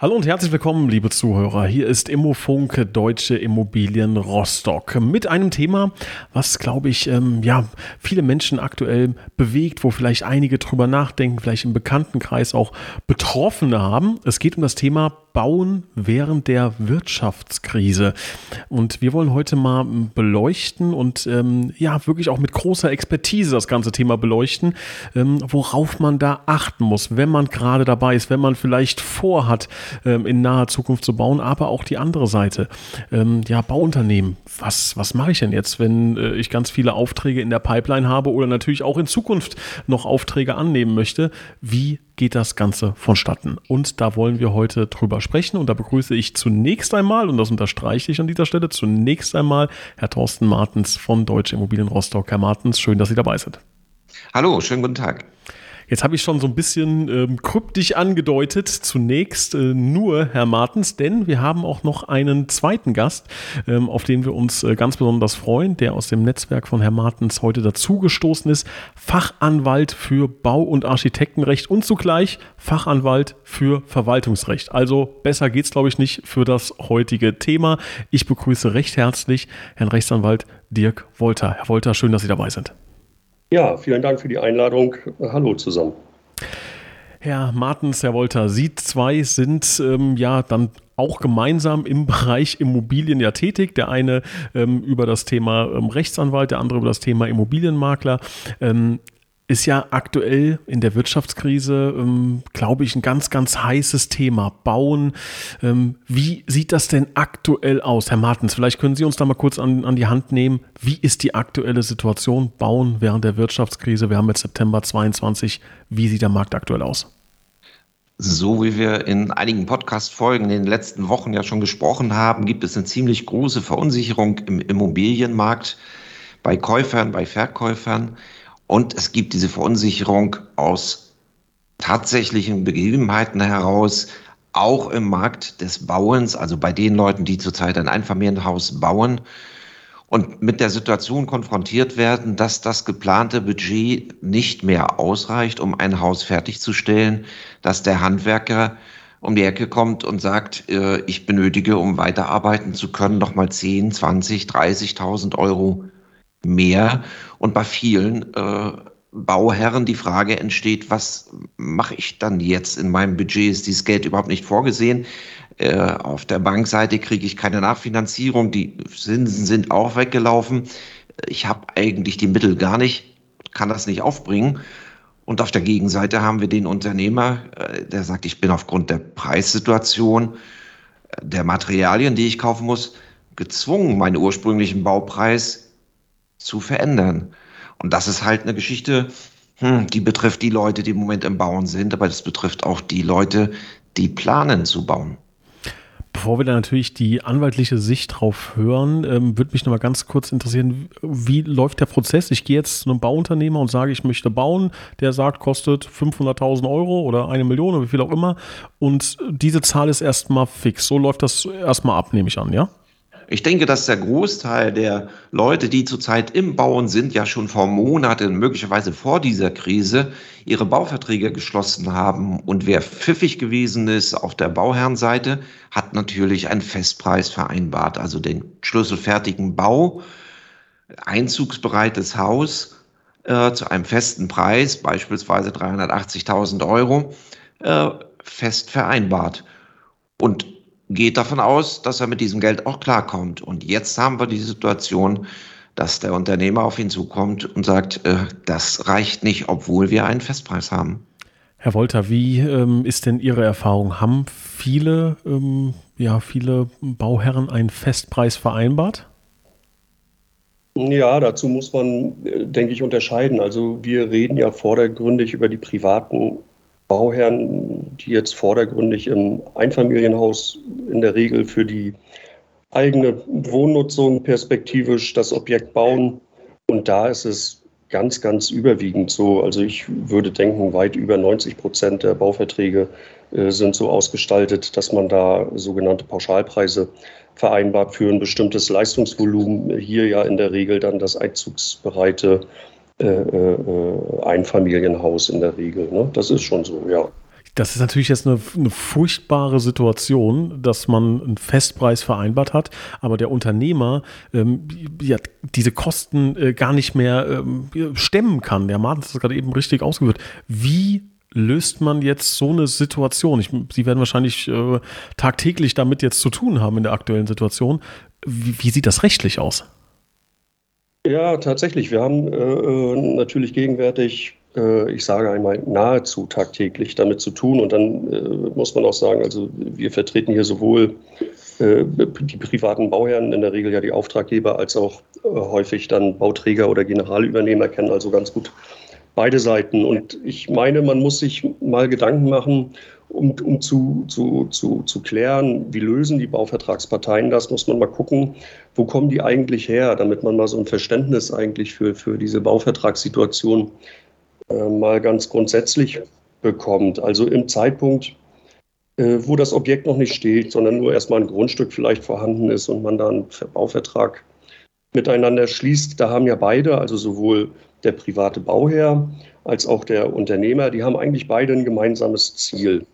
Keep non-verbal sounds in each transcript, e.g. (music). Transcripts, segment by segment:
Hallo und herzlich willkommen, liebe Zuhörer. Hier ist Immofunk Deutsche Immobilien Rostock mit einem Thema, was, glaube ich, ähm, ja, viele Menschen aktuell bewegt, wo vielleicht einige drüber nachdenken, vielleicht im Bekanntenkreis auch Betroffene haben. Es geht um das Thema Bauen während der Wirtschaftskrise. Und wir wollen heute mal beleuchten und ähm, ja, wirklich auch mit großer Expertise das ganze Thema beleuchten, ähm, worauf man da achten muss, wenn man gerade dabei ist, wenn man vielleicht vorhat, ähm, in naher Zukunft zu bauen, aber auch die andere Seite. Ähm, ja, Bauunternehmen, was, was mache ich denn jetzt, wenn äh, ich ganz viele Aufträge in der Pipeline habe oder natürlich auch in Zukunft noch Aufträge annehmen möchte? Wie geht das Ganze vonstatten? Und da wollen wir heute drüber sprechen. Und da begrüße ich zunächst einmal, und das unterstreiche ich an dieser Stelle, zunächst einmal Herr Thorsten Martens von Deutsche Immobilien Rostock. Herr Martens, schön, dass Sie dabei sind. Hallo, schönen guten Tag. Jetzt habe ich schon so ein bisschen ähm, kryptisch angedeutet, zunächst äh, nur Herr Martens, denn wir haben auch noch einen zweiten Gast, ähm, auf den wir uns äh, ganz besonders freuen, der aus dem Netzwerk von Herrn Martens heute dazugestoßen ist. Fachanwalt für Bau- und Architektenrecht und zugleich Fachanwalt für Verwaltungsrecht. Also besser geht's, glaube ich, nicht für das heutige Thema. Ich begrüße recht herzlich Herrn Rechtsanwalt Dirk Wolter. Herr Wolter, schön, dass Sie dabei sind. Ja, vielen Dank für die Einladung. Hallo zusammen. Herr Martens, Herr Wolter, Sie zwei sind ähm, ja dann auch gemeinsam im Bereich Immobilien ja tätig. Der eine ähm, über das Thema ähm, Rechtsanwalt, der andere über das Thema Immobilienmakler. Ist ja aktuell in der Wirtschaftskrise, ähm, glaube ich, ein ganz, ganz heißes Thema. Bauen. Ähm, wie sieht das denn aktuell aus, Herr Martens? Vielleicht können Sie uns da mal kurz an, an die Hand nehmen. Wie ist die aktuelle Situation Bauen während der Wirtschaftskrise? Wir haben jetzt September 22. Wie sieht der Markt aktuell aus? So wie wir in einigen Podcast-Folgen in den letzten Wochen ja schon gesprochen haben, gibt es eine ziemlich große Verunsicherung im Immobilienmarkt bei Käufern, bei Verkäufern. Und es gibt diese Verunsicherung aus tatsächlichen Begebenheiten heraus, auch im Markt des Bauens, also bei den Leuten, die zurzeit ein Einfamilienhaus bauen und mit der Situation konfrontiert werden, dass das geplante Budget nicht mehr ausreicht, um ein Haus fertigzustellen, dass der Handwerker um die Ecke kommt und sagt, äh, ich benötige, um weiterarbeiten zu können, nochmal 10, 20, 30.000 Euro mehr und bei vielen äh, Bauherren die Frage entsteht, was mache ich dann jetzt in meinem Budget? Ist dieses Geld überhaupt nicht vorgesehen? Äh, auf der Bankseite kriege ich keine Nachfinanzierung, die Zinsen sind auch weggelaufen. Ich habe eigentlich die Mittel gar nicht, kann das nicht aufbringen. Und auf der Gegenseite haben wir den Unternehmer, äh, der sagt, ich bin aufgrund der Preissituation, äh, der Materialien, die ich kaufen muss, gezwungen, meinen ursprünglichen Baupreis zu verändern. Und das ist halt eine Geschichte, hm, die betrifft die Leute, die im Moment im Bauen sind, aber das betrifft auch die Leute, die planen zu bauen. Bevor wir da natürlich die anwaltliche Sicht drauf hören, ähm, würde mich noch mal ganz kurz interessieren, wie läuft der Prozess? Ich gehe jetzt zu einem Bauunternehmer und sage, ich möchte bauen. Der sagt, kostet 500.000 Euro oder eine Million oder wie viel auch immer. Und diese Zahl ist erstmal fix. So läuft das erstmal ab, nehme ich an, ja? Ich denke, dass der Großteil der Leute, die zurzeit im Bauen sind, ja schon vor Monaten, möglicherweise vor dieser Krise, ihre Bauverträge geschlossen haben. Und wer pfiffig gewesen ist auf der Bauherrenseite, hat natürlich einen Festpreis vereinbart, also den schlüsselfertigen Bau, einzugsbereites Haus äh, zu einem festen Preis, beispielsweise 380.000 Euro, äh, fest vereinbart. Und geht davon aus, dass er mit diesem Geld auch klarkommt. Und jetzt haben wir die Situation, dass der Unternehmer auf ihn zukommt und sagt, äh, das reicht nicht, obwohl wir einen Festpreis haben. Herr Wolter, wie ähm, ist denn Ihre Erfahrung? Haben viele, ähm, ja, viele Bauherren einen Festpreis vereinbart? Ja, dazu muss man, äh, denke ich, unterscheiden. Also wir reden ja vordergründig über die privaten Bauherren, die jetzt vordergründig im Einfamilienhaus in der Regel für die eigene Wohnnutzung perspektivisch das Objekt bauen. Und da ist es ganz, ganz überwiegend so. Also ich würde denken, weit über 90 Prozent der Bauverträge äh, sind so ausgestaltet, dass man da sogenannte Pauschalpreise vereinbart für ein bestimmtes Leistungsvolumen. Hier ja in der Regel dann das einzugsbereite Einfamilienhaus in der Regel. Ne? Das ist schon so, ja. Das ist natürlich jetzt eine, eine, furchtbare Situation, dass man einen Festpreis vereinbart hat, aber der Unternehmer ähm, ja, diese Kosten äh, gar nicht mehr ähm, stemmen kann. Der Martin hat das gerade eben richtig ausgeführt. Wie löst man jetzt so eine Situation? Ich, Sie werden wahrscheinlich äh, tagtäglich damit jetzt zu tun haben in der aktuellen Situation. Wie, wie sieht das rechtlich aus? Ja, tatsächlich. Wir haben äh, äh natürlich gegenwärtig äh, ich sage einmal, nahezu tagtäglich damit zu tun. Und dann äh, muss man auch sagen, also wir vertreten hier sowohl äh, die privaten Bauherren, in der Regel ja die Auftraggeber, als auch häufig dann Bauträger oder Generalübernehmer kennen also ganz gut beide Seiten. Und ich meine, man muss sich mal Gedanken machen, um, um zu, zu, zu, zu klären, wie lösen die Bauvertragsparteien das, muss man mal gucken, wo kommen die eigentlich her, damit man mal so ein Verständnis eigentlich für, für diese Bauvertragssituation äh, mal ganz grundsätzlich bekommt. Also im Zeitpunkt, äh, wo das Objekt noch nicht steht, sondern nur erstmal ein Grundstück vielleicht vorhanden ist und man dann einen Bauvertrag miteinander schließt, da haben ja beide, also sowohl der private Bauherr als auch der Unternehmer, die haben eigentlich beide ein gemeinsames Ziel.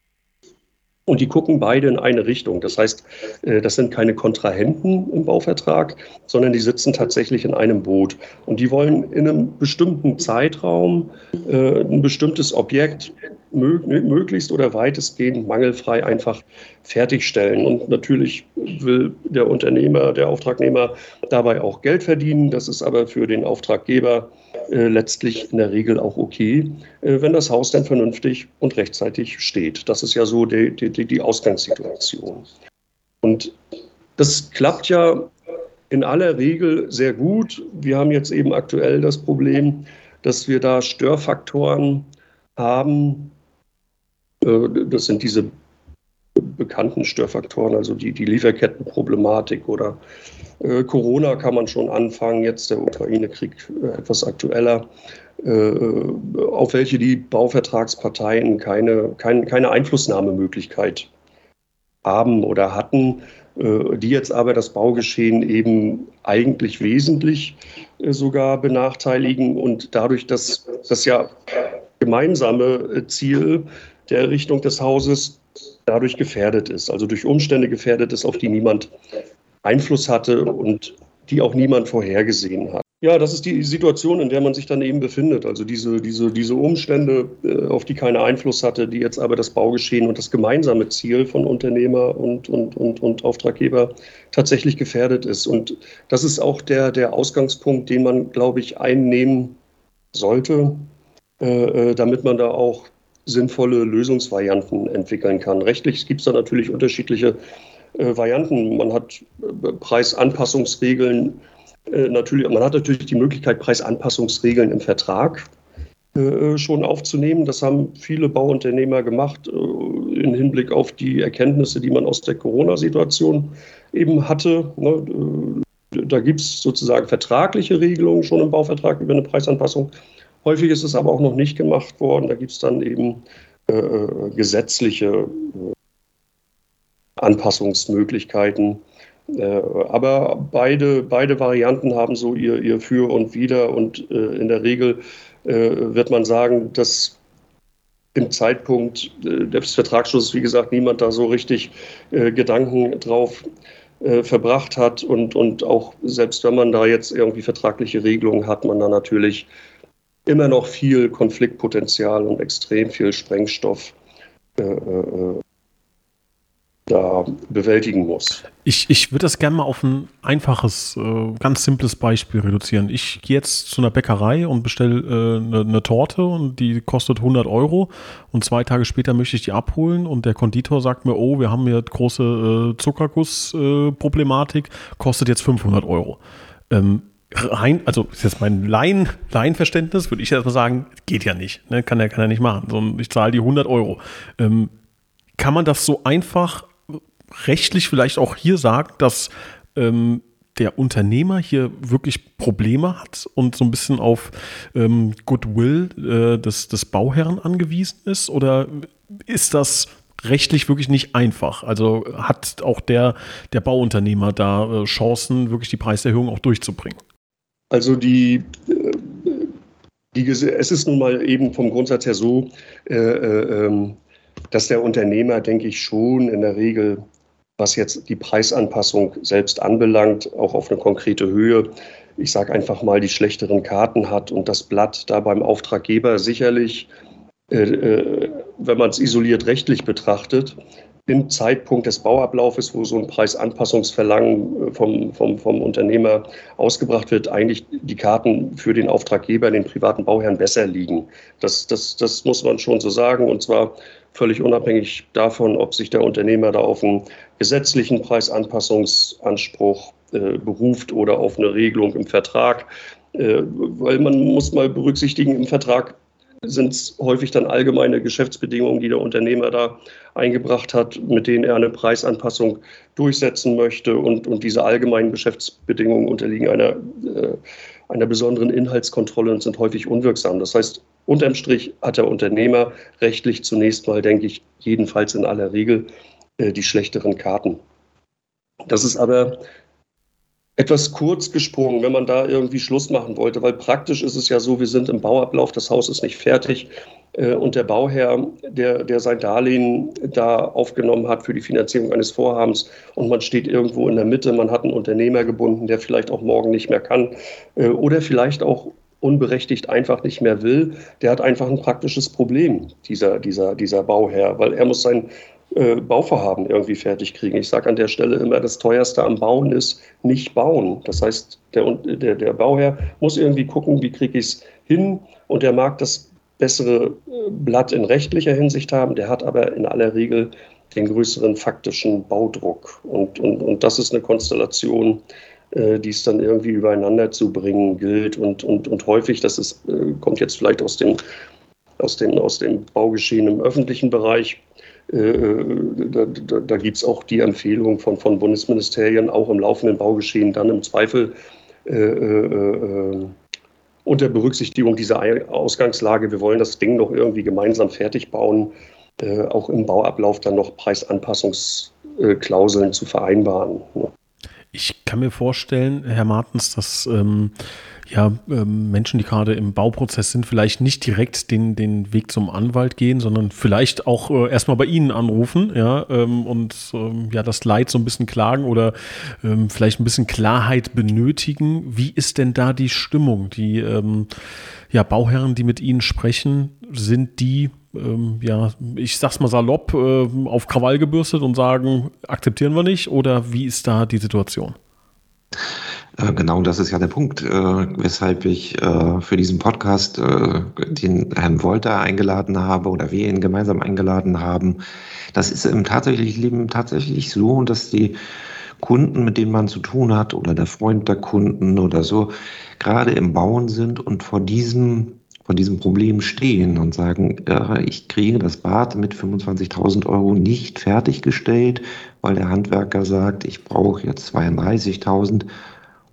Und die gucken beide in eine Richtung. Das heißt, äh, das sind keine Kontrahenten im Bauvertrag, sondern die sitzen tatsächlich in einem Boot. Und die wollen in einem bestimmten Zeitraum äh, ein bestimmtes Objekt möglichst oder weitestgehend mangelfrei einfach fertigstellen. Und natürlich will der Unternehmer, der Auftragnehmer dabei auch Geld verdienen. Das ist aber für den Auftraggeber äh, letztlich in der Regel auch okay, äh, wenn das Haus dann vernünftig und rechtzeitig steht. Das ist ja so die, die, die Ausgangssituation. Und das klappt ja in aller Regel sehr gut. Wir haben jetzt eben aktuell das Problem, dass wir da Störfaktoren haben. Äh, das sind diese bekannten Störfaktoren, also die, die Lieferkettenproblematik oder Corona kann man schon anfangen, jetzt der Ukraine-Krieg äh, etwas aktueller, äh, auf welche die Bauvertragsparteien keine, kein, keine Einflussnahmemöglichkeit haben oder hatten, äh, die jetzt aber das Baugeschehen eben eigentlich wesentlich äh, sogar benachteiligen und dadurch, dass das ja gemeinsame Ziel der Errichtung des Hauses dadurch gefährdet ist, also durch Umstände gefährdet ist, auf die niemand Einfluss hatte und die auch niemand vorhergesehen hat. Ja, das ist die Situation, in der man sich dann eben befindet. Also diese, diese, diese Umstände, äh, auf die keiner Einfluss hatte, die jetzt aber das Baugeschehen und das gemeinsame Ziel von Unternehmer und, und, und, und Auftraggeber tatsächlich gefährdet ist. Und das ist auch der, der Ausgangspunkt, den man, glaube ich, einnehmen sollte, äh, äh damit man da auch sinnvolle Lösungsvarianten entwickeln kann. Rechtlich gibt es da natürlich unterschiedliche äh, Varianten. Man hat äh, Preisanpassungsregeln. Äh, natürlich, man hat natürlich die Möglichkeit, Preisanpassungsregeln im Vertrag äh, schon aufzunehmen. Das haben viele Bauunternehmer gemacht äh, im Hinblick auf die Erkenntnisse, die man aus der Corona-Situation eben hatte. Ne? Da gibt es sozusagen vertragliche Regelungen schon im Bauvertrag über eine Preisanpassung. Häufig ist es aber auch noch nicht gemacht worden. Da gibt es dann eben äh, gesetzliche äh, Anpassungsmöglichkeiten. Äh, aber beide, beide Varianten haben so ihr, ihr Für und Wider und äh, in der Regel äh, wird man sagen, dass im Zeitpunkt des Vertragsschlusses, wie gesagt, niemand da so richtig Gedanken drauf verbracht hat und, und auch selbst wenn man da jetzt irgendwie vertragliche Regelungen hat, man da natürlich immer noch viel Konfliktpotenzial und extrem viel Sprengstoff äh, da bewältigen muss. Ich, ich würde das gerne mal auf ein einfaches, äh, ganz simples Beispiel reduzieren. Ich gehe jetzt zu einer Bäckerei und bestelle äh, eine, eine, Torte und die kostet 100 Euro und zwei Tage später möchte ich die abholen und der Konditor sagt mir, oh, wir haben hier große äh, Zuckerguss-Problematik, kostet jetzt 500 Euro. Ähm, rein, also ist jetzt mein Laien, Laienverständnis, würde ich erstmal sagen, geht ja nicht. Ne? Kann er kann er nicht machen. So, ich zahle die 100 Euro. Ähm, kann man das so einfach rechtlich vielleicht auch hier sagen, dass ähm, der Unternehmer hier wirklich Probleme hat und so ein bisschen auf ähm, Goodwill äh, des, des Bauherren angewiesen ist? Oder ist das rechtlich wirklich nicht einfach? Also hat auch der, der Bauunternehmer da äh, Chancen, wirklich die Preiserhöhung auch durchzubringen? Also die, äh, die, es ist nun mal eben vom Grundsatz her so, äh, äh, ähm, dass der Unternehmer, denke ich, schon in der Regel was jetzt die Preisanpassung selbst anbelangt, auch auf eine konkrete Höhe, ich sage einfach mal, die schlechteren Karten hat und das Blatt da beim Auftraggeber sicherlich, äh, äh, wenn man es isoliert rechtlich betrachtet, im Zeitpunkt des Bauablaufes, wo so ein Preisanpassungsverlangen äh, vom, vom, vom Unternehmer ausgebracht wird, eigentlich die Karten für den Auftraggeber, den privaten Bauherrn besser liegen. Das, das, das muss man schon so sagen. Und zwar völlig unabhängig davon, ob sich der Unternehmer da auf einen gesetzlichen Preisanpassungsanspruch äh, beruft oder auf eine Regelung im Vertrag. Äh, weil man muss mal berücksichtigen, im Vertrag sind es häufig dann allgemeine Geschäftsbedingungen, die der Unternehmer da eingebracht hat, mit denen er eine Preisanpassung durchsetzen möchte. Und, und diese allgemeinen Geschäftsbedingungen unterliegen einer, äh, einer besonderen Inhaltskontrolle und sind häufig unwirksam. Das heißt, unterm Strich hat der Unternehmer rechtlich zunächst mal, denke ich, jedenfalls in aller Regel äh, die schlechteren Karten. Das ist aber etwas kurz gesprungen, wenn man da irgendwie Schluss machen wollte, weil praktisch ist es ja so, wir sind im Bauablauf, das Haus ist nicht fertig äh, und der Bauherr, der, der sein Darlehen da aufgenommen hat für die Finanzierung eines Vorhabens und man steht irgendwo in der Mitte, man hat einen Unternehmer gebunden, der vielleicht auch morgen nicht mehr kann äh, oder vielleicht auch unberechtigt einfach nicht mehr will, der hat einfach ein praktisches Problem, dieser, dieser, dieser Bauherr, weil er muss sein äh, Bauvorhaben irgendwie fertig kriegen. Ich sage an der Stelle immer, das teuerste am Bauen ist nicht bauen. Das heißt, der, der, der Bauherr muss irgendwie gucken, wie kriege ich es hin und der mag das bessere äh, Blatt in rechtlicher Hinsicht haben, der hat aber in aller Regel den größeren faktischen Baudruck. Und, und, und das ist eine Konstellation, die es dann irgendwie übereinander zu bringen gilt. Und, und, und häufig, das ist, äh, kommt jetzt vielleicht aus dem, aus, dem, aus dem Baugeschehen im öffentlichen Bereich, äh, da, da, da gibt es auch die Empfehlung von, von Bundesministerien, auch im laufenden Baugeschehen dann im Zweifel äh, äh, unter Berücksichtigung dieser Ausgangslage, wir wollen das Ding noch irgendwie gemeinsam fertig bauen, äh, auch im Bauablauf dann noch Preisanpassungsklauseln zu vereinbaren. Ne? Ich kann mir vorstellen, Herr Martens, dass ähm, ja, ähm, Menschen, die gerade im Bauprozess sind, vielleicht nicht direkt den, den Weg zum Anwalt gehen, sondern vielleicht auch äh, erstmal bei Ihnen anrufen, ja, ähm, und ähm, ja, das Leid so ein bisschen klagen oder ähm, vielleicht ein bisschen Klarheit benötigen. Wie ist denn da die Stimmung? Die ähm, ja, Bauherren, die mit Ihnen sprechen, sind die, ähm, ja, ich sag's mal salopp, äh, auf Krawall gebürstet und sagen, akzeptieren wir nicht? Oder wie ist da die Situation? Äh, genau, das ist ja der Punkt, äh, weshalb ich äh, für diesen Podcast den Herrn Wolter eingeladen habe oder wir ihn gemeinsam eingeladen haben. Das ist im tatsächlichen Leben tatsächlich so, dass die Kunden, mit denen man zu tun hat oder der Freund der Kunden oder so, gerade im Bauen sind und vor diesem vor diesem Problem stehen und sagen, ja, ich kriege das Bad mit 25.000 Euro nicht fertiggestellt, weil der Handwerker sagt, ich brauche jetzt 32.000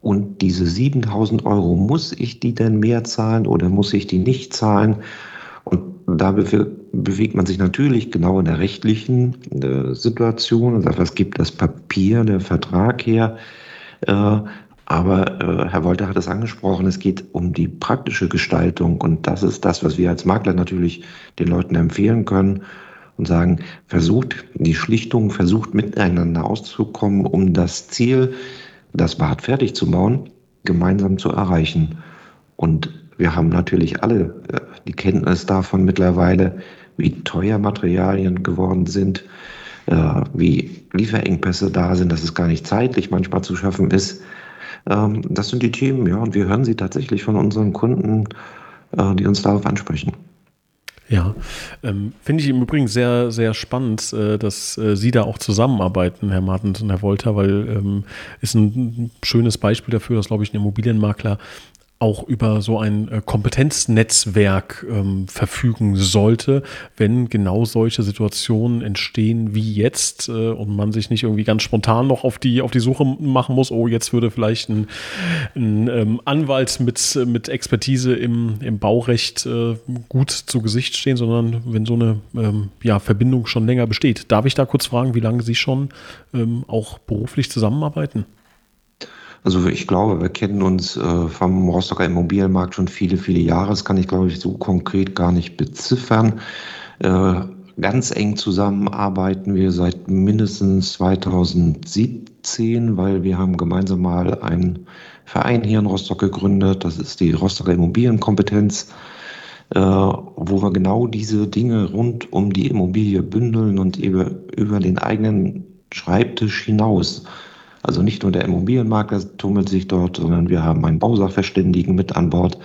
und diese 7000 Euro, muss ich die denn mehr zahlen oder muss ich die nicht zahlen? Und da bewegt man sich natürlich genau in der rechtlichen äh, Situation und sagt, was gibt das Papier, der Vertrag her? Äh, aber äh, Herr Wolter hat es angesprochen, es geht um die praktische Gestaltung und das ist das, was wir als Makler natürlich den Leuten empfehlen können und sagen, versucht die Schlichtung, versucht miteinander auszukommen, um das Ziel, das Bad fertig zu bauen, gemeinsam zu erreichen. Und wir haben natürlich alle äh, die Kenntnis davon mittlerweile, wie teuer Materialien geworden sind, äh, wie Lieferengpässe da sind, dass es gar nicht zeitlich manchmal zu schaffen ist. Ähm, das sind die Themen, ja, und wir hören sie tatsächlich von unseren Kunden, äh, die uns darauf ansprechen. Ja, ähm, finde ich im Übrigen sehr, sehr spannend, äh, dass äh, Sie da auch zusammenarbeiten, Herr Martens und Herr Wolter, weil ähm, ist ein schönes Beispiel dafür, dass, glaube ich, ein Immobilienmakler auch über so ein äh, Kompetenznetzwerk ähm, verfügen sollte, wenn genau solche Situationen entstehen wie jetzt äh, und man sich nicht irgendwie ganz spontan noch auf die, auf die Suche machen muss, oh, jetzt würde vielleicht ein, ein ähm, Anwalt mit, mit Expertise im, im Baurecht äh, gut zu Gesicht stehen, sondern wenn so eine ähm, ja, Verbindung schon länger besteht. Darf ich da kurz fragen, wie lange Sie schon ähm, auch beruflich zusammenarbeiten? Also ich glaube, wir kennen uns äh, vom Rostocker Immobilienmarkt schon viele, viele Jahre. Das kann ich, glaube ich, so konkret gar nicht beziffern. Äh, ganz eng zusammenarbeiten wir seit mindestens 2017, weil wir haben gemeinsam mal einen Verein hier in Rostock gegründet. Das ist die Rostocker Immobilienkompetenz, äh, wo wir genau diese Dinge rund um die Immobilie bündeln und über, über den eigenen Schreibtisch hinaus also nicht nur der Immobilienmakler tummelt sich dort, sondern wir haben einen Bausachverständigen mit an Bord,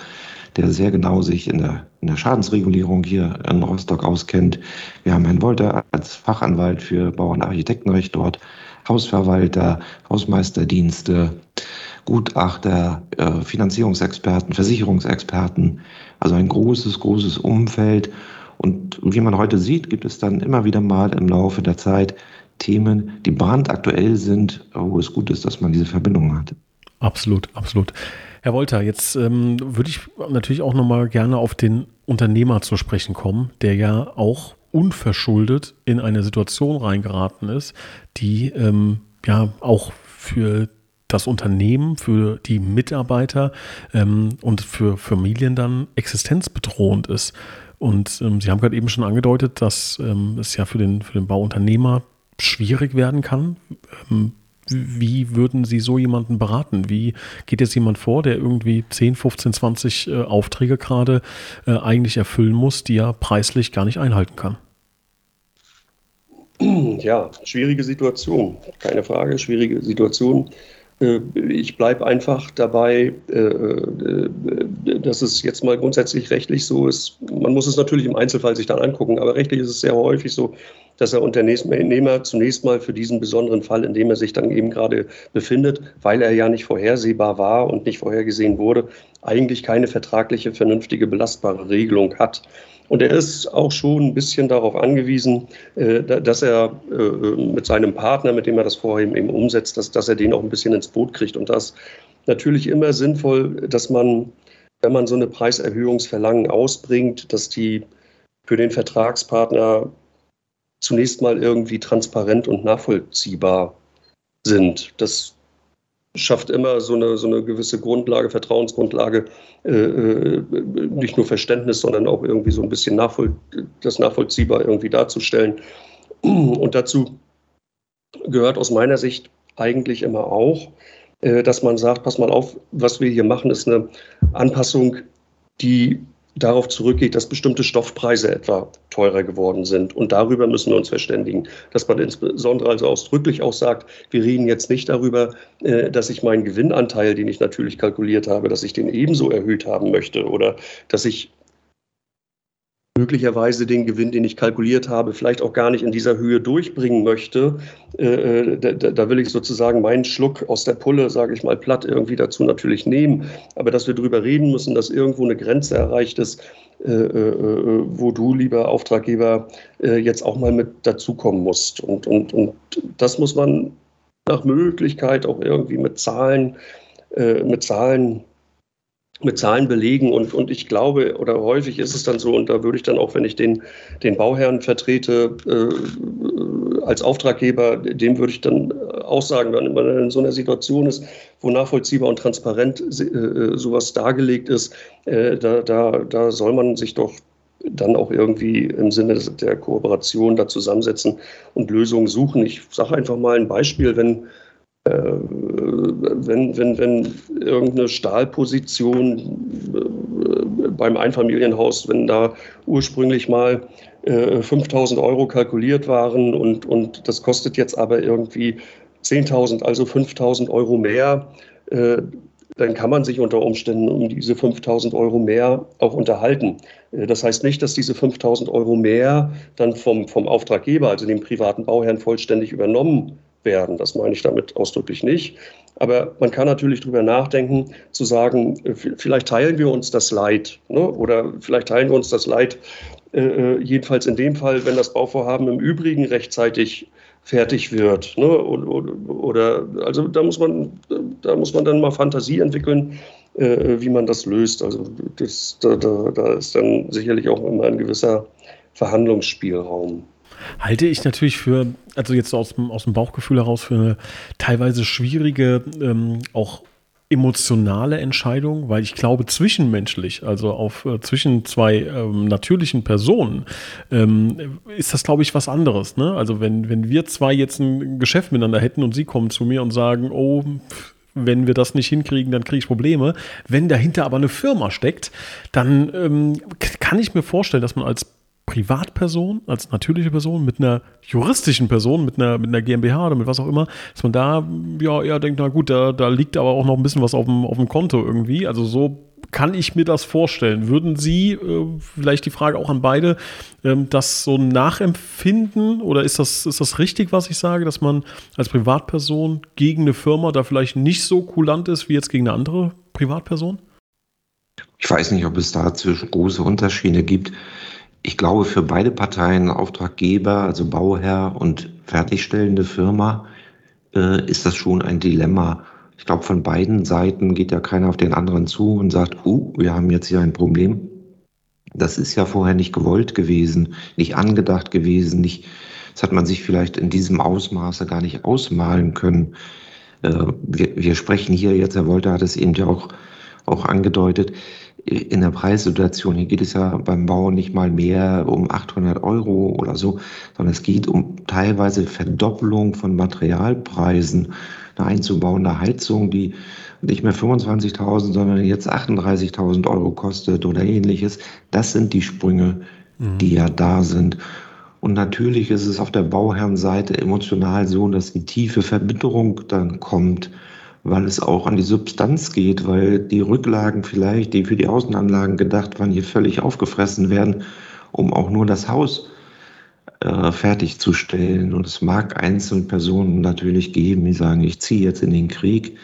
der sehr genau sich in der, in der Schadensregulierung hier in Rostock auskennt. Wir haben Herrn Wolter als Fachanwalt für Bau- und Architektenrecht dort, Hausverwalter, Hausmeisterdienste, Gutachter, äh, Finanzierungsexperten, Versicherungsexperten. Also ein großes, großes Umfeld. Und wie man heute sieht, gibt es dann immer wieder mal im Laufe der Zeit Themen, die brandaktuell sind, wo es gut ist, dass man diese Verbindungen hat. Absolut, absolut. Herr Wolter, jetzt ähm, würde ich natürlich auch nochmal gerne auf den Unternehmer zu sprechen kommen, der ja auch unverschuldet in eine Situation reingeraten ist, die ähm, ja auch für das Unternehmen, für die Mitarbeiter ähm, und für Familien dann existenzbedrohend ist. Und ähm, Sie haben gerade eben schon angedeutet, dass ähm, es ja für den, für den Bauunternehmer schwierig werden kann. Ähm, wie würden Sie so jemanden beraten? Wie geht jetzt jemand vor, der irgendwie 10, 15, 20 äh, Aufträge gerade äh, eigentlich erfüllen muss, die er preislich gar nicht einhalten kann? Ja, schwierige Situation, keine Frage, schwierige Situation. Äh, ich bleibe einfach dabei, äh, dass es jetzt mal grundsätzlich rechtlich so ist. Man muss es natürlich im Einzelfall sich dann angucken, aber rechtlich ist es sehr häufig so, dass der Unternehmer zunächst mal für diesen besonderen Fall, in dem er sich dann eben gerade befindet, weil er ja nicht vorhersehbar war und nicht vorhergesehen wurde, eigentlich keine vertragliche, vernünftige, belastbare Regelung hat. Und er ist auch schon ein bisschen darauf angewiesen, äh, dass er äh, mit seinem Partner, mit dem er das vorher eben umsetzt, dass, dass er den auch ein bisschen ins Boot kriegt. Und das natürlich immer sinnvoll, dass man, wenn man so eine Preiserhöhungsverlangen ausbringt, dass die für den Vertragspartner zunächst mal irgendwie transparent und nachvollziehbar sind. Das schafft immer so eine, so eine gewisse Grundlage, Vertrauensgrundlage, äh, äh, nicht nur Verständnis, sondern auch irgendwie so ein bisschen nachvoll das nachvollziehbar irgendwie darzustellen. Und dazu gehört aus meiner Sicht eigentlich immer auch, äh, dass man sagt, pass mal auf, was wir hier machen, ist eine Anpassung, die darauf zurückgeht, dass bestimmte Stoffpreise etwa teurer geworden sind. Und darüber müssen wir uns verständigen. Dass man insbesondere also ausdrücklich auch sagt, wir reden jetzt nicht darüber, äh, dass ich meinen Gewinnanteil, den ich natürlich kalkuliert habe, dass ich den ebenso erhöht haben möchte oder dass ich möglicherweise den Gewinn, den ich kalkuliert habe, vielleicht auch gar nicht in dieser Höhe durchbringen möchte. Äh, äh, da, da, will ich sozusagen meinen Schluck aus der Pulle, sage ich mal platt, irgendwie dazu natürlich nehmen. Aber dass wir darüber reden müssen, dass irgendwo eine Grenze erreicht ist, äh, äh, wo du, lieber Auftraggeber, äh, jetzt auch mal mit dazukommen musst. Und, und, und das muss man nach Möglichkeit auch irgendwie mit Zahlen, äh, mit Zahlen mit Zahlen belegen. Und, und ich glaube, oder häufig ist es dann so, und da würde ich dann auch, wenn ich den, den Bauherrn vertrete, äh, als Auftraggeber, dem würde ich dann auch sagen, wenn man in so einer Situation ist, wo nachvollziehbar und transparent äh, sowas dargelegt ist, äh, da, da, da soll man sich doch dann auch irgendwie im Sinne der Kooperation da zusammensetzen und Lösungen suchen. Ich sage einfach mal ein Beispiel, wenn wenn, wenn, wenn irgendeine Stahlposition äh, beim Einfamilienhaus, wenn da ursprünglich mal 5000 äh, Euro kalkuliert waren und, und das kostet jetzt aber irgendwie 10.000, also 5.000 Euro mehr, dann kann man sich unter Umständen um diese 5.000 Euro mehr auch unterhalten. Das heißt nicht, dass diese 5.000 Euro mehr dann vom, vom Auftraggeber, also dem privaten Bauherrn, vollständig übernommen werden. Das meine ich damit ausdrücklich nicht. Aber man kann natürlich darüber nachdenken, zu sagen, äh, vielleicht teilen wir uns das Leid ne? oder vielleicht teilen wir uns das Leid, äh, äh, jedenfalls in dem Fall, wenn das Bauvorhaben im Übrigen rechtzeitig fertig wird. Ne? Oder, also da muss man, da muss man dann mal Fantasie entwickeln, äh, wie man das löst. Also das, da, da, da ist dann sicherlich auch immer ein gewisser Verhandlungsspielraum halte ich natürlich für, also jetzt aus dem, aus dem Bauchgefühl heraus, für eine teilweise schwierige, ähm, auch emotionale Entscheidung, weil ich glaube, zwischenmenschlich, also auf äh, zwischen zwei ähm, natürlichen Personen, ähm, ist das, glaube ich, was anderes. Ne? Also wenn, wenn wir zwei jetzt ein Geschäft miteinander hätten und sie kommen zu mir und sagen, oh, wenn wir das nicht hinkriegen, dann kriege ich Probleme. Wenn dahinter aber eine Firma steckt, dann ähm, kann ich mir vorstellen, dass man als Privatperson, als natürliche Person, mit einer juristischen Person, mit einer, mit einer GmbH oder mit was auch immer, dass man da ja eher denkt, na gut, da, da liegt aber auch noch ein bisschen was auf dem, auf dem Konto irgendwie. Also so kann ich mir das vorstellen. Würden Sie, äh, vielleicht die Frage auch an beide, ähm, das so nachempfinden oder ist das, ist das richtig, was ich sage, dass man als Privatperson gegen eine Firma da vielleicht nicht so kulant ist wie jetzt gegen eine andere Privatperson? Ich weiß nicht, ob es da zwischen große Unterschiede gibt ich glaube, für beide Parteien, Auftraggeber, also Bauherr und fertigstellende Firma, äh, ist das schon ein Dilemma. Ich glaube, von beiden Seiten geht ja keiner auf den anderen zu und sagt, uh, wir haben jetzt hier ein Problem. Das ist ja vorher nicht gewollt gewesen, nicht angedacht gewesen, nicht, das hat man sich vielleicht in diesem Ausmaße gar nicht ausmalen können. Äh, wir, wir sprechen hier jetzt, Herr Wolter hat es eben ja auch, auch angedeutet, in der Preissituation. Hier geht es ja beim Bau nicht mal mehr um 800 Euro oder so, sondern es geht um teilweise Verdoppelung von Materialpreisen. Eine einzubauende Heizung, die nicht mehr 25.000, sondern jetzt 38.000 Euro kostet oder ähnliches. Das sind die Sprünge, mhm. die ja da sind. Und natürlich ist es auf der Bauherrenseite emotional so, dass die tiefe Verbitterung dann kommt weil es auch an die Substanz geht, weil die Rücklagen vielleicht, die für die Außenanlagen gedacht waren, hier völlig aufgefressen werden, um auch nur das Haus äh, fertigzustellen. Und es mag einzelne Personen natürlich geben, die sagen, ich ziehe jetzt in den Krieg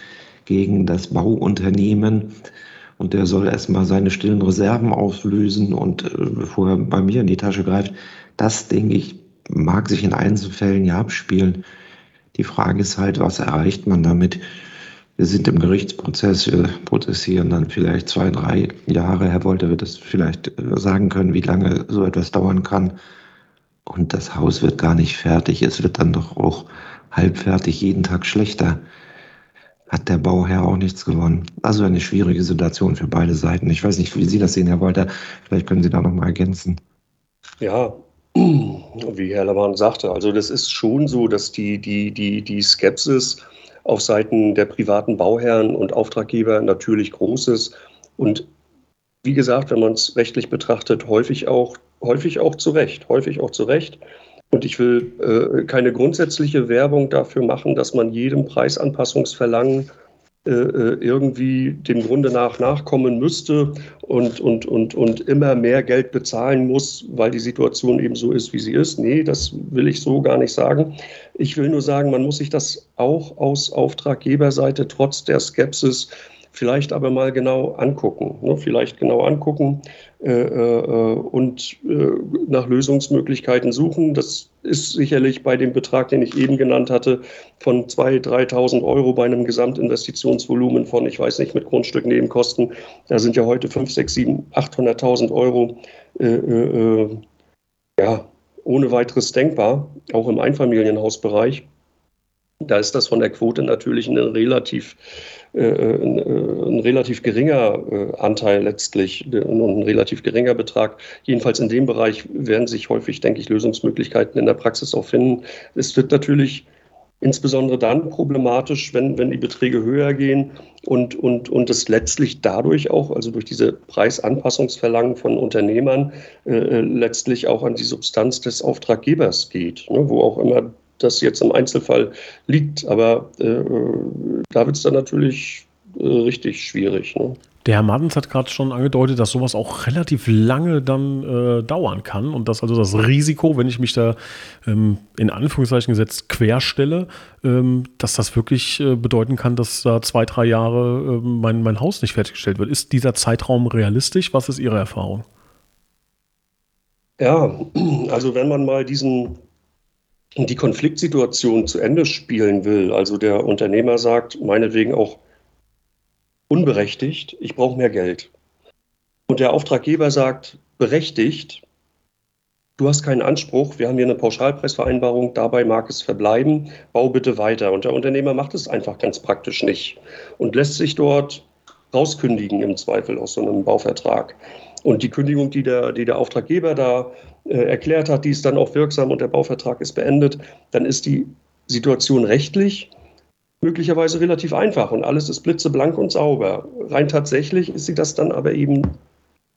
gegen das Bauunternehmen und der soll erstmal seine stillen Reserven auflösen und äh, bevor er bei mir in die Tasche greift. Das, denke ich, mag sich in Einzelfällen ja abspielen. Die Frage ist halt, was erreicht man damit? Wir sind im Gerichtsprozess, wir prozessieren dann vielleicht zwei, drei Jahre. Herr Wolter wird das vielleicht äh, sagen können, wie lange so etwas dauern kann. Und das Haus wird gar nicht fertig. Es wird dann doch auch halbfertig, jeden Tag schlechter. Hat der Bauherr auch nichts gewonnen. Also eine schwierige Situation für beide Seiten. Ich weiß nicht, wie Sie das sehen, Herr Wolter. Vielleicht können Sie da noch mal ergänzen. Ja, wie Herr Laban sagte, also das ist schon so, dass die, die, die, die Skepsis auf Seiten der privaten Bauherren und Auftraggeber natürlich groß ist. Und wie gesagt, wenn man es rechtlich betrachtet, häufig auch, häufig auch zu Recht, häufig auch zu Recht. Und ich will äh, keine grundsätzliche Werbung dafür machen, dass man jedem Preisanpassungsverlangen irgendwie dem Grunde nach nachkommen müsste und, und, und, und immer mehr Geld bezahlen muss, weil die Situation eben so ist, wie sie ist. Nee, das will ich so gar nicht sagen. Ich will nur sagen, man muss sich das auch aus Auftraggeberseite trotz der Skepsis vielleicht aber mal genau angucken. Ne? Vielleicht genau angucken äh, äh, und äh, nach Lösungsmöglichkeiten suchen. Das ist sicherlich bei dem Betrag, den ich eben genannt hatte, von 2.000, 3.000 Euro bei einem Gesamtinvestitionsvolumen von, ich weiß nicht, mit Grundstück Nebenkosten, da sind ja heute 5, 6, 7, 800.000 Euro äh, äh, äh, ja, ohne weiteres denkbar, auch im Einfamilienhausbereich. Da ist das von der Quote natürlich ein relativ äh, ein, äh, ein, relativ geringer äh, Anteil letztlich und ein relativ geringer Betrag. Jedenfalls in dem Bereich werden sich häufig, denke ich, Lösungsmöglichkeiten in der Praxis auch finden. Es wird natürlich insbesondere dann problematisch, wenn, wenn die Beträge höher gehen und, und, und es letztlich dadurch auch, also durch diese Preisanpassungsverlangen von Unternehmern, äh, letztlich auch an die Substanz des Auftraggebers geht, ne, wo auch immer das jetzt im Einzelfall liegt. Aber äh, da wird es dann natürlich richtig schwierig. Ne? Der Herr Martens hat gerade schon angedeutet, dass sowas auch relativ lange dann äh, dauern kann und dass also das Risiko, wenn ich mich da ähm, in Anführungszeichen gesetzt querstelle, ähm, dass das wirklich äh, bedeuten kann, dass da zwei, drei Jahre äh, mein, mein Haus nicht fertiggestellt wird. Ist dieser Zeitraum realistisch? Was ist Ihre Erfahrung? Ja, also wenn man mal diesen die Konfliktsituation zu Ende spielen will, also der Unternehmer sagt, meinetwegen auch unberechtigt, ich brauche mehr Geld. Und der Auftraggeber sagt, berechtigt, du hast keinen Anspruch, wir haben hier eine Pauschalpreisvereinbarung, dabei mag es verbleiben, bau bitte weiter. Und der Unternehmer macht es einfach ganz praktisch nicht und lässt sich dort rauskündigen im Zweifel aus so einem Bauvertrag. Und die Kündigung, die der, die der Auftraggeber da erklärt hat, die ist dann auch wirksam und der Bauvertrag ist beendet, dann ist die Situation rechtlich möglicherweise relativ einfach und alles ist blitzeblank und sauber. Rein tatsächlich ist sie das dann aber eben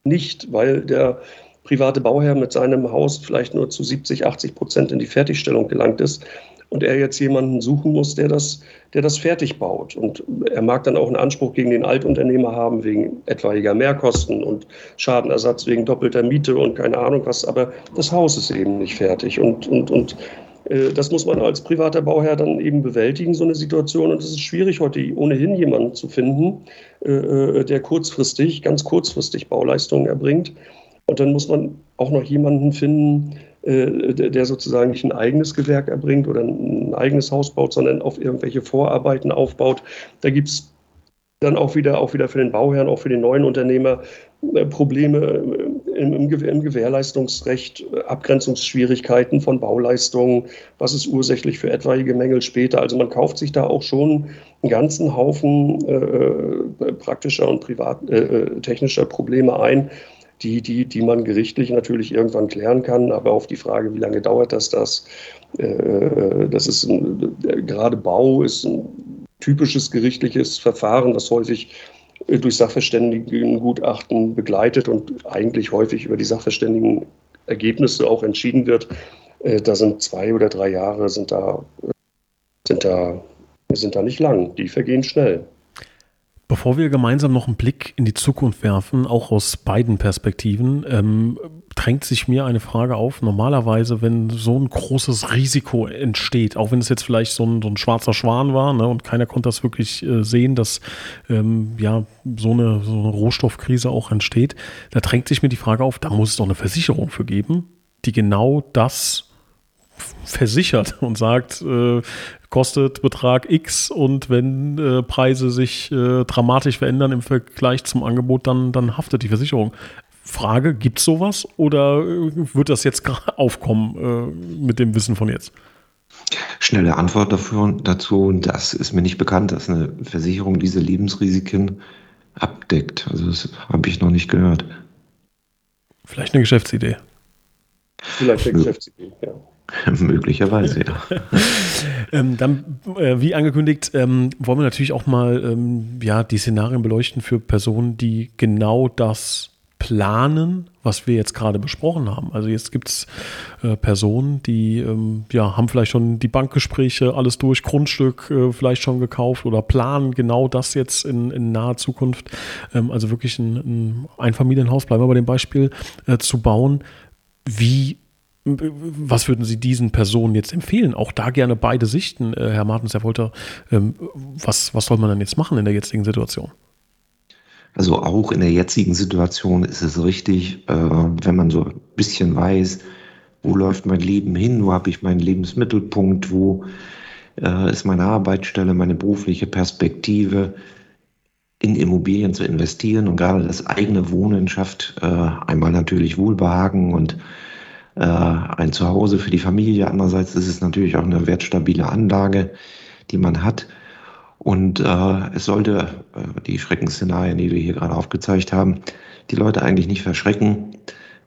nicht, weil der private Bauherr mit seinem Haus vielleicht nur zu 70, 80 Prozent in die Fertigstellung gelangt ist und er jetzt jemanden suchen muss, der das, der das fertig baut. Und er mag dann auch einen Anspruch gegen den Altunternehmer haben wegen etwaiger Mehrkosten und Schadenersatz wegen doppelter Miete und keine Ahnung was, aber das Haus ist eben nicht fertig. Und, und, und äh, das muss man als privater Bauherr dann eben bewältigen, so eine Situation. Und es ist schwierig, heute ohnehin jemanden zu finden, äh, äh, der kurzfristig, ganz kurzfristig Bauleistungen erbringt. Und dann muss man auch noch jemanden finden, der sozusagen nicht ein eigenes Gewerk erbringt oder ein eigenes Haus baut, sondern auf irgendwelche Vorarbeiten aufbaut. Da gibt es dann auch wieder, auch wieder für den Bauherrn, auch für den neuen Unternehmer Probleme im, im, Gewährleistungsrecht, äh, Abgrenzungsschwierigkeiten von Bauleistungen, was ist ursächlich für etwaige Mängel später. Also man kauft sich da auch schon einen ganzen Haufen äh, äh praktischer und privat, äh, äh, technischer Probleme ein, die, die, die man gerichtlich natürlich irgendwann klären kann. Aber auf die Frage, wie lange dauert das, das, äh, das ist ein, gerade Bau ist ein typisches gerichtliches Verfahren, das häufig durch Sachverständigengutachten begleitet und eigentlich häufig über die Sachverständigenergebnisse auch entschieden wird. Äh, da sind zwei oder drei Jahre sind da, sind da, sind da nicht lang. Die vergehen schnell. Bevor wir gemeinsam noch einen Blick in die Zukunft werfen, auch aus beiden Perspektiven, ähm, drängt sich mir eine Frage auf. Normalerweise, wenn so ein großes Risiko entsteht, auch wenn es jetzt vielleicht so ein, so ein schwarzer Schwan war ne, und keiner konnte das wirklich äh, sehen, dass ähm, ja so eine, so eine Rohstoffkrise auch entsteht, da drängt sich mir die Frage auf, da muss es doch eine Versicherung für geben, die genau das versichert und sagt, äh, kostet Betrag X und wenn äh, Preise sich äh, dramatisch verändern im Vergleich zum Angebot, dann, dann haftet die Versicherung. Frage, gibt es sowas oder äh, wird das jetzt (laughs) aufkommen äh, mit dem Wissen von jetzt? Schnelle Antwort dafür, dazu, das ist mir nicht bekannt, dass eine Versicherung diese Lebensrisiken abdeckt. Also das habe ich noch nicht gehört. Vielleicht eine Geschäftsidee. Vielleicht eine Geschäftsidee, ja. (laughs) Möglicherweise, ja. (laughs) ähm, dann, äh, wie angekündigt, ähm, wollen wir natürlich auch mal ähm, ja, die Szenarien beleuchten für Personen, die genau das planen, was wir jetzt gerade besprochen haben. Also jetzt gibt es äh, Personen, die ähm, ja, haben vielleicht schon die Bankgespräche, alles durch, Grundstück äh, vielleicht schon gekauft oder planen genau das jetzt in, in naher Zukunft. Ähm, also wirklich ein, ein Einfamilienhaus, bleiben wir bei dem Beispiel, äh, zu bauen. Wie was würden Sie diesen Personen jetzt empfehlen? Auch da gerne beide Sichten, äh, Herr Martens, Herr Wolter. Ähm, was, was soll man dann jetzt machen in der jetzigen Situation? Also auch in der jetzigen Situation ist es richtig, äh, wenn man so ein bisschen weiß, wo läuft mein Leben hin, wo habe ich meinen Lebensmittelpunkt, wo äh, ist meine Arbeitsstelle, meine berufliche Perspektive, in Immobilien zu investieren und gerade das eigene Wohnen schafft einmal natürlich Wohlbehagen und äh, ein Zuhause für die Familie. Andererseits ist es natürlich auch eine wertstabile Anlage, die man hat. Und äh, es sollte äh, die Schreckensszenarien, die wir hier gerade aufgezeigt haben, die Leute eigentlich nicht verschrecken,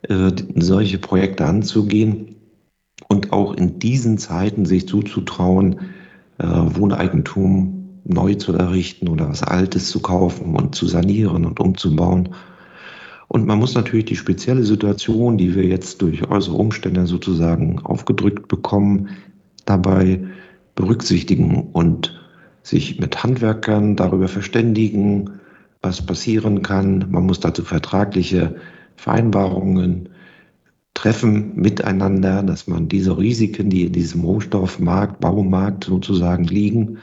äh, solche Projekte anzugehen und auch in diesen Zeiten sich zuzutrauen, äh, Wohneigentum neu zu errichten oder was Altes zu kaufen und zu sanieren und umzubauen und man muss natürlich die spezielle Situation, die wir jetzt durch äußere Umstände sozusagen aufgedrückt bekommen, dabei berücksichtigen und sich mit Handwerkern darüber verständigen, was passieren kann. Man muss dazu vertragliche Vereinbarungen treffen miteinander, dass man diese Risiken, die in diesem Rohstoffmarkt, Baumarkt sozusagen liegen,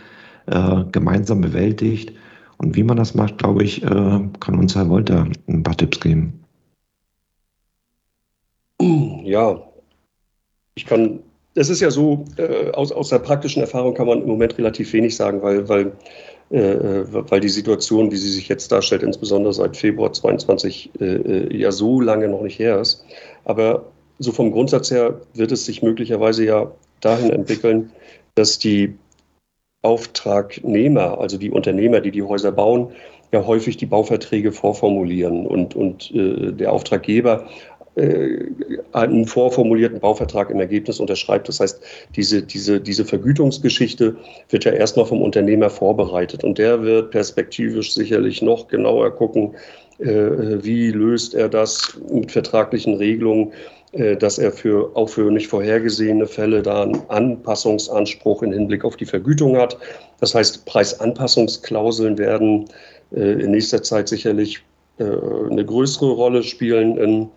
äh, gemeinsam bewältigt. Und wie man das macht, glaube ich, äh, kann uns Herr Wolter ein paar Tipps geben. Ja, ich kann, es ist ja so, äh, aus, aus der praktischen Erfahrung kann man im Moment relativ wenig sagen, weil, weil, äh, weil die Situation, wie sie sich jetzt darstellt, insbesondere seit Februar 22, äh, äh, ja so lange noch nicht her ist. Aber so vom Grundsatz her wird es sich möglicherweise ja dahin entwickeln, dass die Auftragnehmer, also die Unternehmer, die die Häuser bauen, ja häufig die Bauverträge vorformulieren und, und äh, der Auftraggeber äh, einen vorformulierten Bauvertrag im Ergebnis unterschreibt. Das heißt, diese, diese, diese Vergütungsgeschichte wird ja erstmal vom Unternehmer vorbereitet und der wird perspektivisch sicherlich noch genauer gucken, äh, wie löst er das mit vertraglichen Regelungen, dass er für, auch für nicht vorhergesehene Fälle da einen Anpassungsanspruch im Hinblick auf die Vergütung hat. Das heißt, Preisanpassungsklauseln werden äh, in nächster Zeit sicherlich äh, eine größere Rolle spielen in,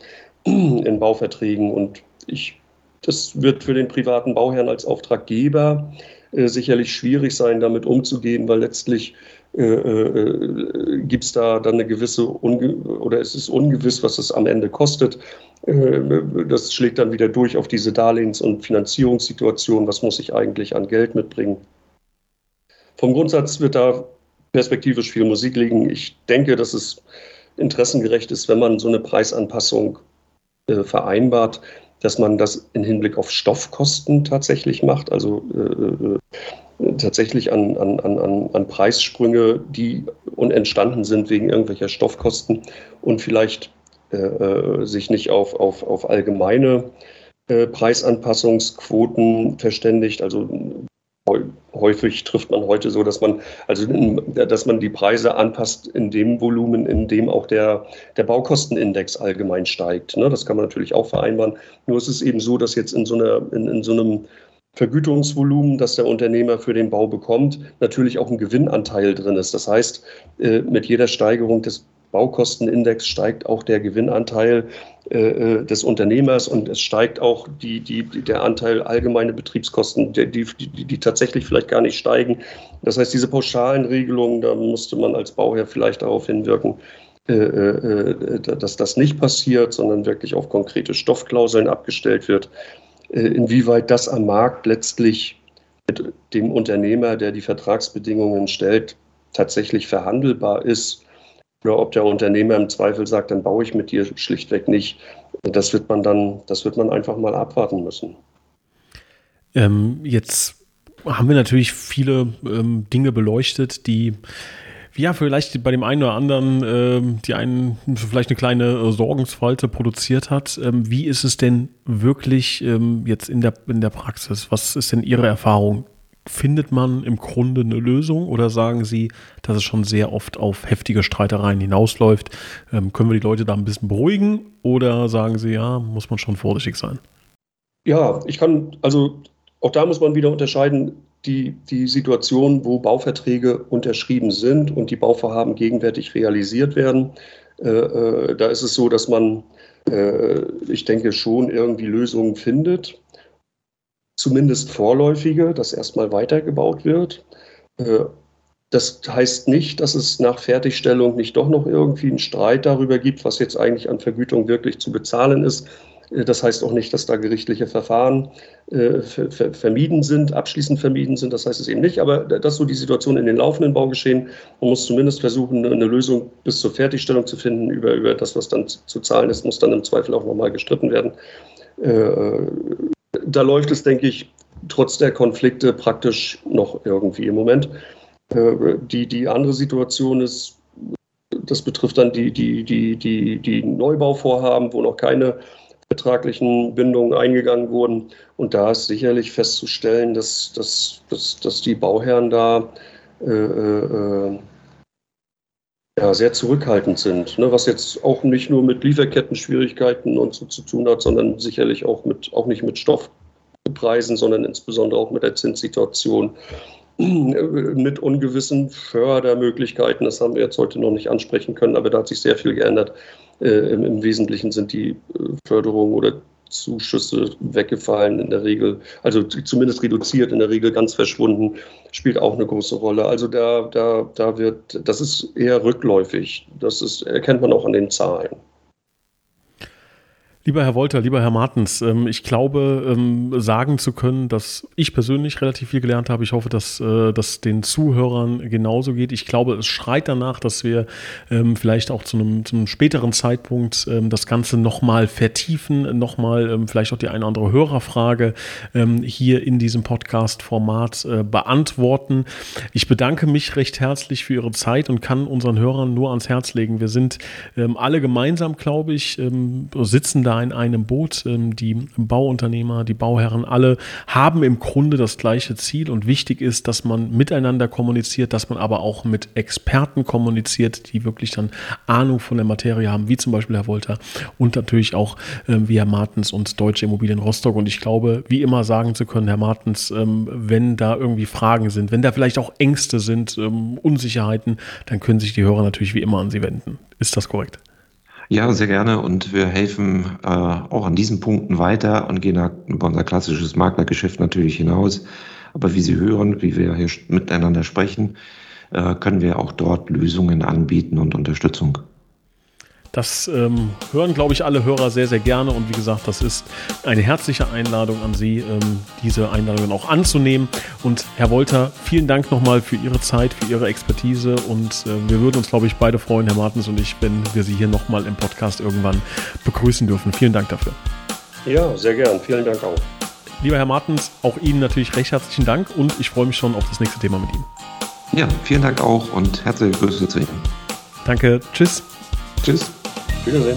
(clears throat) in Bauverträgen. Und ich, das wird für den privaten Bauherrn als Auftraggeber sicherlich schwierig sein, damit umzugehen, weil letztlich äh, äh, gibt es da dann eine gewisse Unge oder es ist ungewiss, was es am Ende kostet. Äh, das schlägt dann wieder durch auf diese Darlehens- und Finanzierungssituation. Was muss ich eigentlich an Geld mitbringen? Vom Grundsatz wird da perspektivisch viel Musik liegen. Ich denke, dass es interessengerecht ist, wenn man so eine Preisanpassung äh, vereinbart, dass man das in Hinblick auf Stoffkosten tatsächlich macht. Also äh, tatsächlich an, an, an, an Preissprünge, die entstanden sind wegen irgendwelcher Stoffkosten und vielleicht äh, äh, sich nicht auf, auf, auf allgemeine äh, Preisanpassungsquoten verständigt. Also häufig trifft man heute so, dass man, also, dass man die Preise anpasst in dem Volumen, in dem auch der, der Baukostenindex allgemein steigt. Ne? Das kann man natürlich auch vereinbaren. Nur ist es eben so, dass jetzt in so, einer, in, in so einem Vergütungsvolumen, das der Unternehmer für den Bau bekommt, natürlich auch ein Gewinnanteil drin ist. Das heißt, äh, mit jeder Steigerung des Baukostenindex steigt auch der Gewinnanteil äh, äh, des Unternehmers und es steigt auch die, die, der Anteil allgemeine Betriebskosten, die, die, die, tatsächlich vielleicht gar nicht steigen. Das heißt, diese pauschalen Regelungen, da musste man als Bauherr vielleicht darauf hinwirken, dass das nicht passiert, sondern wirklich auf konkrete Stoffklauseln abgestellt wird. Äh, inwieweit das am Markt letztlich mit dem Unternehmer, der die Vertragsbedingungen stellt, tatsächlich verhandelbar ist oder ob der Unternehmer im Zweifel sagt, dann baue ich mit dir schlichtweg nicht. Das wird man dann, das wird man einfach mal abwarten müssen. Ähm, jetzt haben wir natürlich viele ähm, Dinge beleuchtet, die ja, vielleicht bei dem einen oder anderen, äh, die einen vielleicht eine kleine äh, Sorgensfalte produziert hat. Ähm, wie ist es denn wirklich ähm, jetzt in der, in der Praxis? Was ist denn Ihre Erfahrung? Findet man im Grunde eine Lösung oder sagen Sie, dass es schon sehr oft auf heftige Streitereien hinausläuft? Ähm, können wir die Leute da ein bisschen beruhigen oder sagen Sie, ja, muss man schon vorsichtig sein? Ja, ich kann, also auch da muss man wieder unterscheiden, die, die Situation, wo Bauverträge unterschrieben sind und die Bauvorhaben gegenwärtig realisiert werden. Äh, äh, da ist es so, dass man, äh, ich denke, schon irgendwie Lösungen findet, zumindest vorläufige, dass erstmal weitergebaut wird. Äh, das heißt nicht, dass es nach Fertigstellung nicht doch noch irgendwie einen Streit darüber gibt, was jetzt eigentlich an Vergütung wirklich zu bezahlen ist. Äh, das heißt auch nicht, dass da gerichtliche Verfahren äh, vermieden sind, abschließend vermieden sind. Das heißt es eben nicht. Aber das ist so die Situation in den laufenden Baugeschehen. Man muss zumindest versuchen, eine Lösung bis zur Fertigstellung zu finden. Über, über das, was dann zu zahlen ist, muss dann im Zweifel auch nochmal gestritten werden. Äh, da läuft es, denke ich, trotz der Konflikte praktisch noch irgendwie im Moment. Die, die andere Situation ist, das betrifft dann die, die, die, die, die Neubauvorhaben, wo noch keine vertraglichen Bindungen eingegangen wurden. Und da ist sicherlich festzustellen, dass, dass, dass, dass die Bauherren da äh, äh, ja, sehr zurückhaltend sind, ne? was jetzt auch nicht nur mit Lieferketten-Schwierigkeiten und so zu tun hat, sondern sicherlich auch, mit, auch nicht mit Stoffpreisen, sondern insbesondere auch mit der Zinssituation. (clears throat) mit ungewissen Fördermöglichkeiten. Das haben wir jetzt heute noch nicht ansprechen können, aber da hat sich sehr viel geändert. Äh, im, im, Wesentlichen sind die äh, Förderungen oder Zuschüsse weggefallen in der Regel, also zumindest reduziert, in der Regel ganz verschwunden, spielt auch eine große Rolle. Also da, da, da wird, das ist eher rückläufig. Das ist, erkennt man auch an den Zahlen. Lieber Herr Wolter, lieber Herr Martens, ähm, ich glaube, ähm, sagen zu können, dass ich persönlich relativ viel gelernt habe. Ich hoffe, dass äh, das den Zuhörern genauso geht. Ich glaube, es schreit danach, dass wir ähm, vielleicht auch zu einem, zu einem späteren Zeitpunkt das Ganze nochmal vertiefen, nochmal vielleicht auch die eine oder andere Hörerfrage hier in diesem Podcast-Format äh, beantworten. Ich bedanke mich recht herzlich für Ihre Zeit und kann unseren Hörern nur ans Herz legen. Wir sind alle gemeinsam, glaube ich, sitzen da in einem Boot. Ähm, die Bauunternehmer, die Bauherren, alle haben im Grunde das gleiche Ziel und wichtig ist, dass man miteinander kommuniziert, dass man aber auch mit Experten kommuniziert, die wirklich dann Ahnung von der Materie haben, wie zum Beispiel Herr Wolter und natürlich auch ähm, wie Herr Martens und Deutsche Immobilien Rostock. Und ich glaube, wie immer sagen zu können, Herr Martens, ähm, wenn da irgendwie Fragen sind, wenn da vielleicht auch Ängste sind, Unsicherheiten, dann können sich die Hörer natürlich wie immer an Sie wenden. Ist das korrekt? Ja, sehr gerne. Und wir helfen äh, auch an diesen Punkten weiter und gehen über unser klassisches Maklergeschäft natürlich hinaus. Aber wie Sie hören, wie wir hier miteinander sprechen, äh, können wir auch dort Lösungen anbieten und Unterstützung. Das ähm, hören, glaube ich, alle Hörer sehr, sehr gerne. Und wie gesagt, das ist eine herzliche Einladung an Sie, ähm, diese Einladungen auch anzunehmen. Und Herr Wolter, vielen Dank nochmal für Ihre Zeit, für Ihre Expertise. Und äh, wir würden uns, glaube ich, beide freuen, Herr Martens und ich, wenn wir Sie hier nochmal im Podcast irgendwann begrüßen dürfen. Vielen Dank dafür. Ja, sehr gern. Vielen Dank auch. Lieber Herr Martens, auch Ihnen natürlich recht herzlichen Dank und ich freue mich schon auf das nächste Thema mit Ihnen. Ja, vielen Dank auch und herzliche Grüße zu Ihnen. Danke. Tschüss. Tschüss. 你认为